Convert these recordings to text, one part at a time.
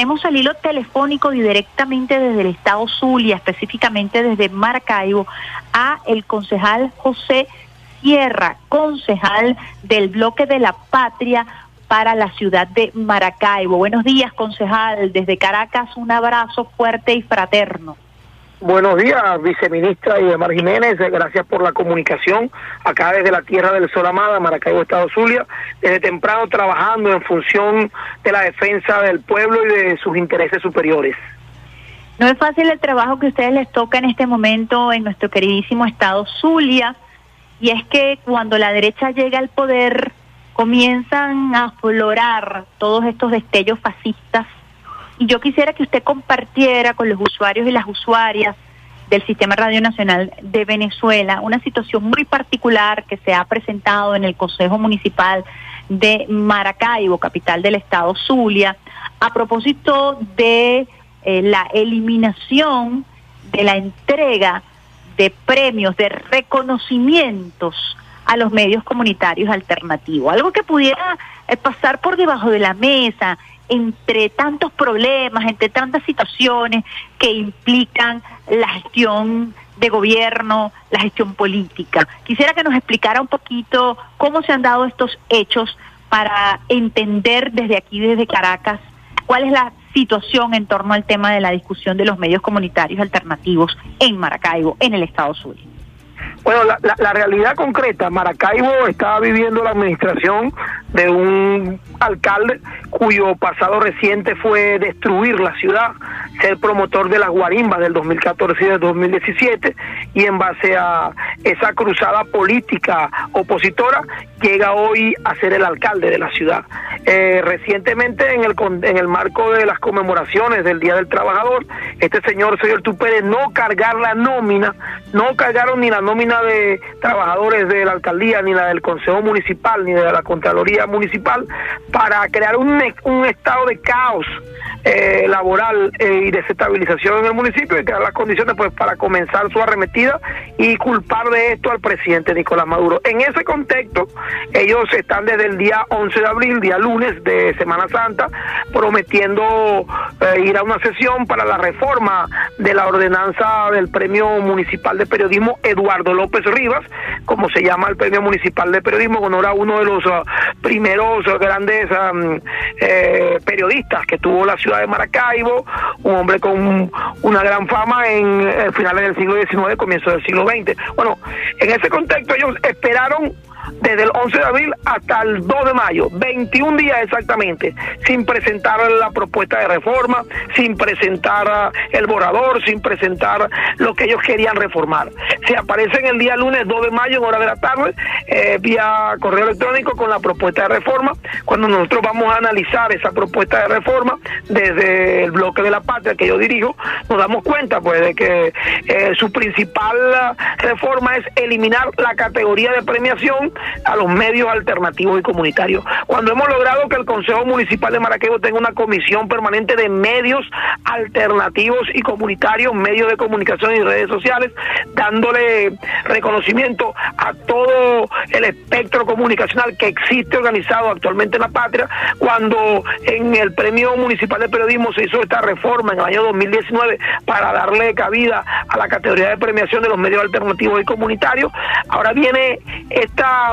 tenemos al hilo telefónico directamente desde el estado Zulia, específicamente desde Maracaibo, a el concejal José Sierra, concejal del bloque de la patria para la ciudad de Maracaibo. Buenos días, concejal. Desde Caracas, un abrazo fuerte y fraterno. Buenos días, viceministra Idemar Jiménez. Gracias por la comunicación. Acá desde la Tierra del Sol Amada, Maracaibo, Estado Zulia, desde temprano trabajando en función de la defensa del pueblo y de sus intereses superiores. No es fácil el trabajo que ustedes les toca en este momento en nuestro queridísimo Estado Zulia. Y es que cuando la derecha llega al poder, comienzan a aflorar todos estos destellos fascistas y yo quisiera que usted compartiera con los usuarios y las usuarias del Sistema Radio Nacional de Venezuela una situación muy particular que se ha presentado en el Consejo Municipal de Maracaibo, capital del estado Zulia, a propósito de eh, la eliminación de la entrega de premios, de reconocimientos a los medios comunitarios alternativos, algo que pudiera eh, pasar por debajo de la mesa entre tantos problemas, entre tantas situaciones que implican la gestión de gobierno, la gestión política. Quisiera que nos explicara un poquito cómo se han dado estos hechos para entender desde aquí, desde Caracas, cuál es la situación en torno al tema de la discusión de los medios comunitarios alternativos en Maracaibo, en el Estado Sur. Bueno, la, la, realidad concreta, Maracaibo está viviendo la administración de un alcalde cuyo pasado reciente fue destruir la ciudad, ser promotor de las guarimbas del 2014 y del 2017, y en base a esa cruzada política opositora, llega hoy a ser el alcalde de la ciudad. Eh, recientemente, en el, en el marco de las conmemoraciones del Día del Trabajador, este señor, señor Tupere, no cargar la nómina, no cargaron ni la nómina de trabajadores de la alcaldía, ni la del Consejo Municipal, ni de la Contraloría Municipal, para crear un, un estado de caos eh, laboral eh, y desestabilización en el municipio y crear las condiciones pues para comenzar su arremetida y culpar de esto al presidente Nicolás Maduro. En ese contexto, ellos están desde el día 11 de abril, día lunes de Semana Santa, prometiendo eh, ir a una sesión para la reforma de la ordenanza del Premio Municipal de Periodismo Eduardo López Rivas, como se llama el Premio Municipal de Periodismo, con ahora uno de los ah, primeros grandes periodistas que tuvo la ciudad de Maracaibo, un hombre con una gran fama en eh, finales del siglo XIX, comienzo del siglo XX. Bueno, en ese contexto ellos esperaron desde el 11 de abril hasta el 2 de mayo, 21 días exactamente, sin presentar la propuesta de reforma, sin presentar ah, el borrador, sin presentar lo que ellos querían reformar. Se aparecen el día lunes 2 de mayo en hora de la tarde, eh, vía correo electrónico con la propuesta de reforma. Cuando nosotros vamos a analizar esa propuesta de reforma desde el bloque de la patria que yo dirijo, nos damos cuenta pues de que eh, su principal ah, reforma es eliminar la categoría de premiación a los medios alternativos y comunitarios. Cuando hemos logrado que el Consejo Municipal de Maracaibo tenga una comisión permanente de medios alternativos y comunitarios, medios de comunicación y redes sociales, dándole reconocimiento a todo el espectro comunicacional que existe organizado actualmente en la patria, cuando en el Premio Municipal de Periodismo se hizo esta reforma en el año 2019 para darle cabida a la categoría de premiación de los medios alternativos y comunitarios, ahora viene esta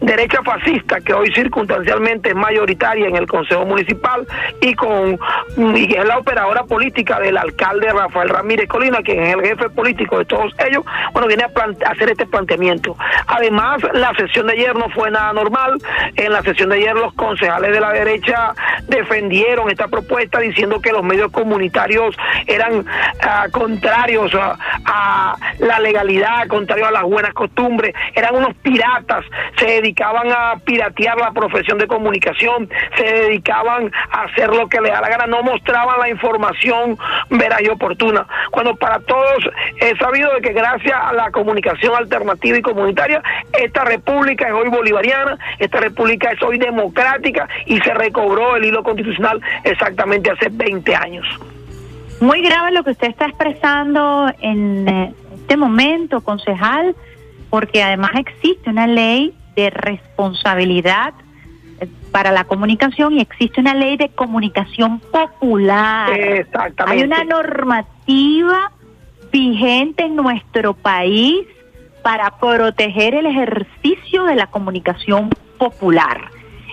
derecha fascista que hoy circunstancialmente es mayoritaria en el Consejo Municipal y con la operadora política del alcalde Rafael Ramírez Colina, quien es el jefe político de todos ellos, bueno, viene a, hacer este planteamiento. Además, la sesión de ayer no fue nada normal. En la sesión de ayer los concejales de la derecha defendieron esta propuesta diciendo que los medios comunitarios eran ah, contrarios a la legalidad, contrarios a las buenas costumbres, eran unos piratas se dedicaban a piratear la profesión de comunicación, se dedicaban a hacer lo que les da la gana, no mostraban la información veraz y oportuna. Cuando para todos he sabido de que gracias a la comunicación alternativa y comunitaria, esta república es hoy bolivariana, esta república es hoy democrática y se recobró el hilo constitucional exactamente hace 20 años. Muy grave lo que usted está expresando en eh, este momento, concejal porque además existe una ley de responsabilidad eh, para la comunicación y existe una ley de comunicación popular. Exactamente. Hay una normativa vigente en nuestro país para proteger el ejercicio de la comunicación popular.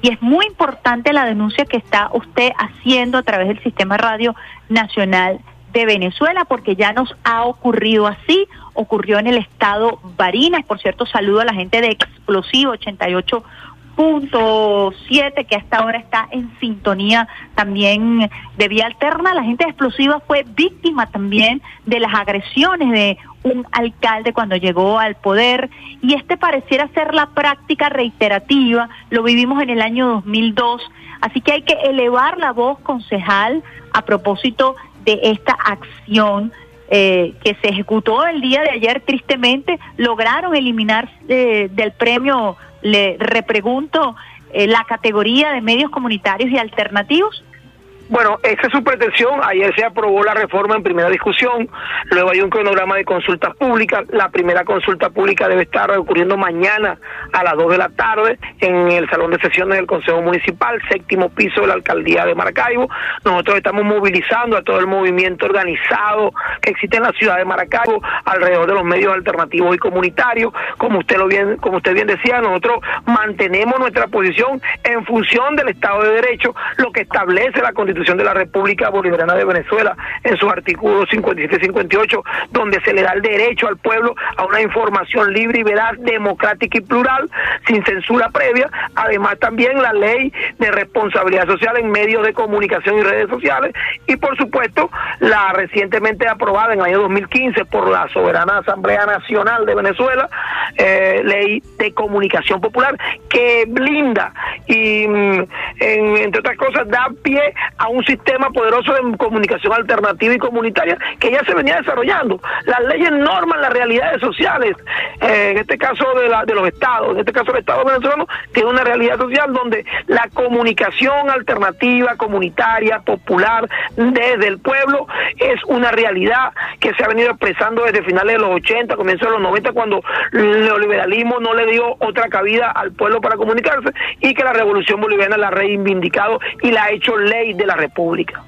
Y es muy importante la denuncia que está usted haciendo a través del Sistema Radio Nacional de Venezuela, porque ya nos ha ocurrido así, ocurrió en el estado Barinas, por cierto, saludo a la gente de Explosivo 88.7, que hasta ahora está en sintonía también de vía alterna. La gente de Explosiva fue víctima también de las agresiones de un alcalde cuando llegó al poder. Y este pareciera ser la práctica reiterativa, lo vivimos en el año 2002, así que hay que elevar la voz concejal a propósito de esta acción eh, que se ejecutó el día de ayer, tristemente lograron eliminar eh, del premio, le repregunto, eh, la categoría de medios comunitarios y alternativos. Bueno, esa es su pretensión. Ayer se aprobó la reforma en primera discusión. Luego hay un cronograma de consultas públicas. La primera consulta pública debe estar ocurriendo mañana a las 2 de la tarde en el Salón de Sesiones del Consejo Municipal, séptimo piso de la Alcaldía de Maracaibo. Nosotros estamos movilizando a todo el movimiento organizado que existe en la ciudad de Maracaibo alrededor de los medios alternativos y comunitarios. Como usted lo bien, como usted bien decía, nosotros mantenemos nuestra posición en función del Estado de Derecho, lo que establece la Constitución de la República Bolivariana de Venezuela en sus artículos 57 y 58, donde se le da el derecho al pueblo a una información libre y veraz, democrática y plural, sin censura previa. Además, también la ley de responsabilidad social en medios de comunicación y redes sociales. Y, por supuesto, la recientemente aprobada en el año 2015 por la Soberana Asamblea Nacional de Venezuela, eh, ley de comunicación popular, que blinda y, mm, entre otras cosas, da pie a un sistema poderoso de comunicación alternativa y comunitaria que ya se venía desarrollando. Las leyes norman las realidades sociales, eh, en este caso de, la, de los estados, en este caso el Estado venezolano tiene una realidad social donde la comunicación alternativa, comunitaria, popular, desde el pueblo, es una realidad que se ha venido expresando desde finales de los 80, comienzos de los 90, cuando el neoliberalismo no le dio otra cabida al pueblo para comunicarse y que la revolución boliviana la ha reivindicado y la ha hecho ley de la República.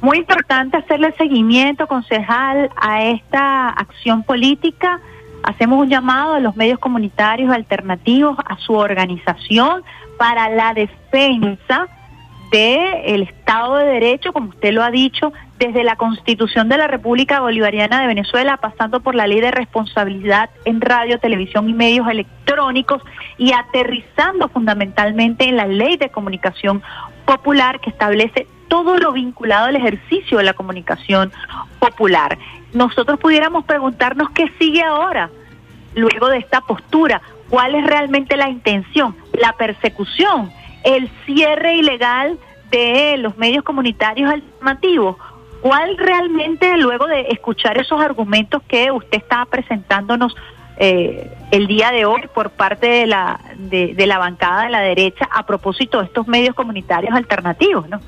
Muy importante hacerle seguimiento, concejal, a esta acción política. Hacemos un llamado a los medios comunitarios alternativos, a su organización para la defensa del Estado de Derecho, como usted lo ha dicho, desde la Constitución de la República Bolivariana de Venezuela, pasando por la Ley de Responsabilidad en Radio, Televisión y Medios Electrónicos y aterrizando fundamentalmente en la Ley de Comunicación Popular que establece todo lo vinculado al ejercicio de la comunicación popular. Nosotros pudiéramos preguntarnos qué sigue ahora, luego de esta postura, cuál es realmente la intención, la persecución, el cierre ilegal de los medios comunitarios alternativos. ¿Cuál realmente, luego de escuchar esos argumentos que usted está presentándonos eh, el día de hoy por parte de la, de, de la bancada de la derecha a propósito de estos medios comunitarios alternativos, ¿no?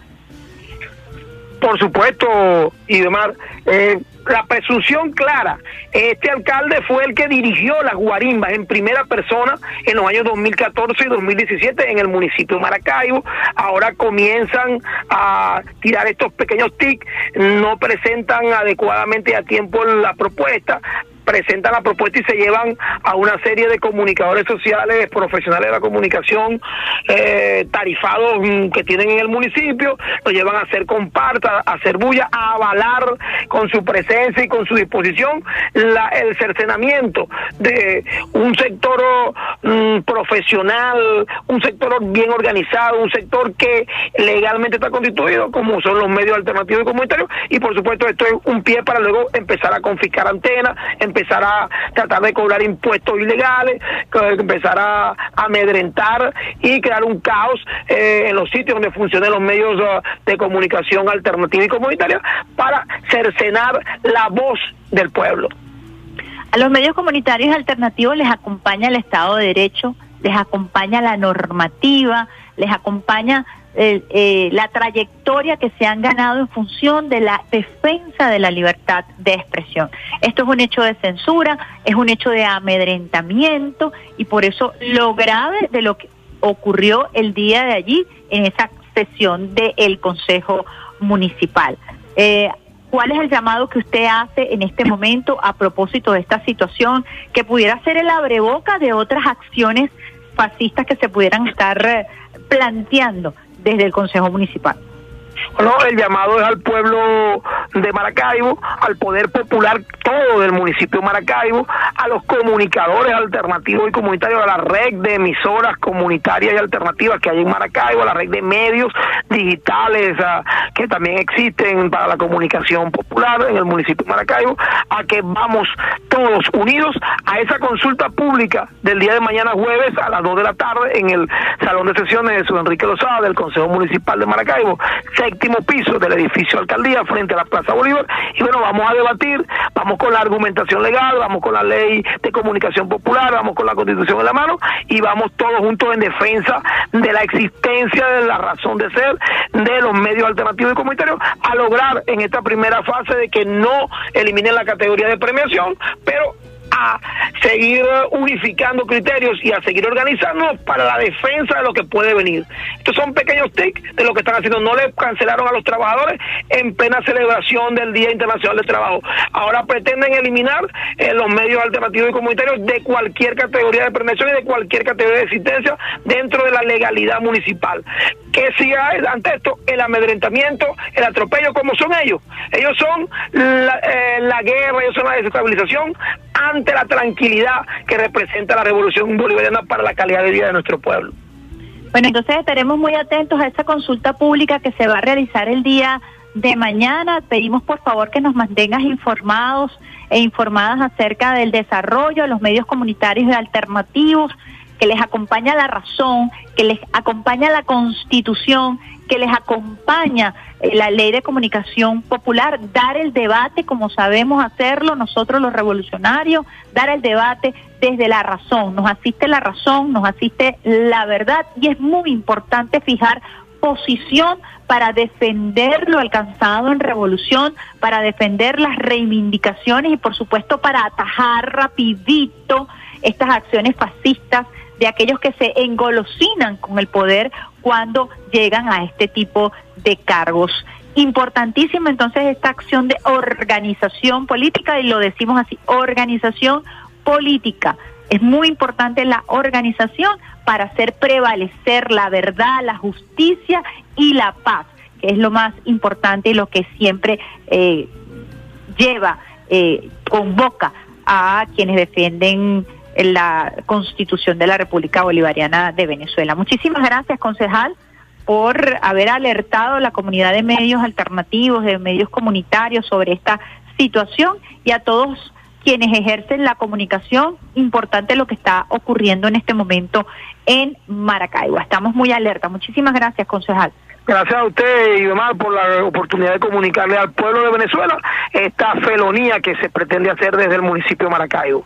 Por supuesto, y demás, eh, la presunción clara, este alcalde fue el que dirigió las guarimbas en primera persona en los años 2014 y 2017 en el municipio de Maracaibo. Ahora comienzan a tirar estos pequeños tics, no presentan adecuadamente a tiempo la propuesta, presentan la propuesta y se llevan a una serie de comunicadores sociales, profesionales de la comunicación, eh, tarifados mm, que tienen en el municipio, lo llevan a hacer comparta, a hacer bulla, a avalar con su presencia y con su disposición la, el cercenamiento de un sector mm, profesional, un sector bien organizado, un sector que legalmente está constituido, como son los medios alternativos y comunitarios, y por supuesto esto es un pie para luego empezar a confiscar antenas, empezar a tratar de cobrar impuestos ilegales, empezar a amedrentar y crear un caos eh, en los sitios donde funcionan los medios uh, de comunicación alternativa y comunitaria para cercenar la voz del pueblo. A los medios comunitarios alternativos les acompaña el Estado de Derecho, les acompaña la normativa, les acompaña eh, eh, la trayectoria que se han ganado en función de la defensa de la libertad de expresión. Esto es un hecho de censura, es un hecho de amedrentamiento y por eso lo grave de lo que ocurrió el día de allí en esa sesión del Consejo Municipal. Eh, ¿Cuál es el llamado que usted hace en este momento a propósito de esta situación que pudiera ser el abreboca de otras acciones fascistas que se pudieran estar eh, planteando desde el Consejo Municipal? Bueno, el llamado es al pueblo de Maracaibo, al poder popular todo del municipio de Maracaibo, a los comunicadores alternativos y comunitarios, a la red de emisoras comunitarias y alternativas que hay en Maracaibo, a la red de medios digitales que también existen para la comunicación popular en el municipio de Maracaibo, a que vamos todos unidos a esa consulta pública del día de mañana jueves a las 2 de la tarde en el Salón de Sesiones de Su Enrique Lozada del Consejo Municipal de Maracaibo séptimo piso del edificio alcaldía frente a la Plaza Bolívar. Y bueno, vamos a debatir, vamos con la argumentación legal, vamos con la ley de comunicación popular, vamos con la constitución en la mano y vamos todos juntos en defensa de la existencia de la razón de ser de los medios alternativos y comunitarios a lograr en esta primera fase de que no eliminen la categoría de premiación, pero a seguir unificando criterios y a seguir organizándonos para la defensa de lo que puede venir. Estos son pequeños tics de lo que están haciendo. No le cancelaron a los trabajadores en plena celebración del Día Internacional del Trabajo. Ahora pretenden eliminar eh, los medios alternativos y comunitarios de cualquier categoría de premiación y de cualquier categoría de existencia dentro de la legalidad municipal. Que si hay ante esto el amedrentamiento, el atropello, como son ellos. Ellos son la, eh, la guerra, ellos son la desestabilización ante la tranquilidad que representa la revolución bolivariana para la calidad de vida de nuestro pueblo. Bueno, entonces estaremos muy atentos a esa consulta pública que se va a realizar el día de mañana. Pedimos por favor que nos mantengas informados e informadas acerca del desarrollo de los medios comunitarios alternativos, que les acompaña la razón, que les acompaña la constitución, que les acompaña eh, la ley de comunicación popular, dar el debate como sabemos hacerlo nosotros los revolucionarios, dar el debate desde la razón, nos asiste la razón, nos asiste la verdad y es muy importante fijar posición para defender lo alcanzado en revolución, para defender las reivindicaciones y por supuesto para atajar rapidito estas acciones fascistas de aquellos que se engolosinan con el poder cuando llegan a este tipo de cargos. Importantísima entonces esta acción de organización política, y lo decimos así, organización política. Es muy importante la organización para hacer prevalecer la verdad, la justicia y la paz, que es lo más importante y lo que siempre eh, lleva, eh, convoca a quienes defienden la Constitución de la República Bolivariana de Venezuela. Muchísimas gracias, concejal, por haber alertado a la comunidad de medios alternativos, de medios comunitarios sobre esta situación y a todos quienes ejercen la comunicación, importante lo que está ocurriendo en este momento en Maracaibo. Estamos muy alerta. Muchísimas gracias, concejal. Gracias a usted y demás por la oportunidad de comunicarle al pueblo de Venezuela esta felonía que se pretende hacer desde el municipio de Maracaibo.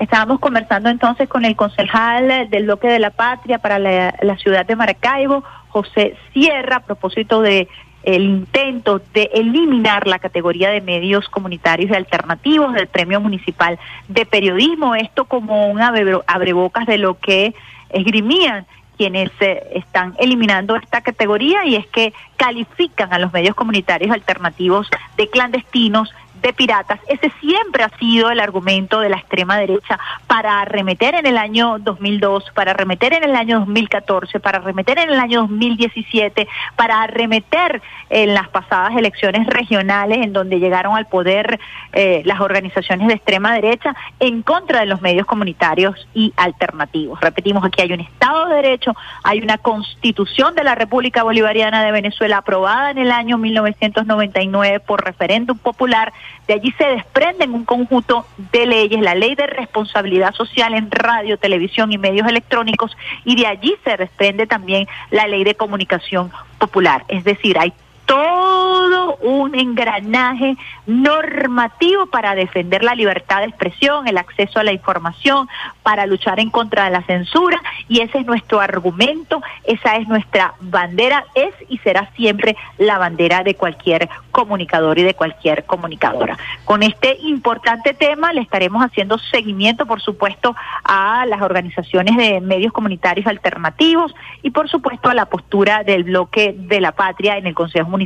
Estábamos conversando entonces con el concejal del bloque de la patria para la, ciudad de Maracaibo, José Sierra, a propósito de el intento de eliminar la categoría de medios comunitarios y alternativos del Premio Municipal de Periodismo, esto como un abrebocas de lo que esgrimían quienes eh, están eliminando esta categoría y es que califican a los medios comunitarios alternativos de clandestinos de piratas. Ese siempre ha sido el argumento de la extrema derecha para arremeter en el año 2002, para arremeter en el año 2014, para arremeter en el año 2017, para arremeter en las pasadas elecciones regionales en donde llegaron al poder eh, las organizaciones de extrema derecha en contra de los medios comunitarios y alternativos. Repetimos, aquí hay un Estado de Derecho, hay una constitución de la República Bolivariana de Venezuela aprobada en el año 1999 por referéndum popular de allí se desprenden un conjunto de leyes, la ley de responsabilidad social en radio, televisión y medios electrónicos, y de allí se desprende también la ley de comunicación popular. Es decir, hay todo un engranaje normativo para defender la libertad de expresión, el acceso a la información, para luchar en contra de la censura y ese es nuestro argumento, esa es nuestra bandera, es y será siempre la bandera de cualquier comunicador y de cualquier comunicadora. Con este importante tema le estaremos haciendo seguimiento, por supuesto, a las organizaciones de medios comunitarios alternativos y, por supuesto, a la postura del bloque de la patria en el Consejo Municipal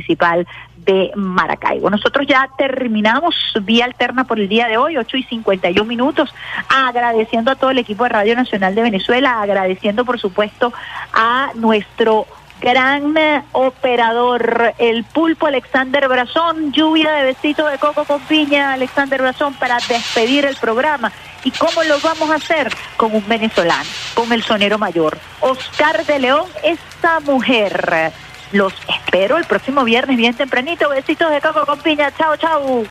de Maracaibo. Nosotros ya terminamos vía alterna por el día de hoy, 8 y 51 minutos, agradeciendo a todo el equipo de Radio Nacional de Venezuela, agradeciendo por supuesto a nuestro gran operador, el pulpo Alexander Brazón, lluvia de besitos de coco con piña, Alexander Brazón, para despedir el programa. ¿Y cómo lo vamos a hacer? Con un venezolano, con el sonero mayor, Oscar de León, esta mujer. Los espero el próximo viernes bien tempranito. Besitos de coco con piña. Chao, chao.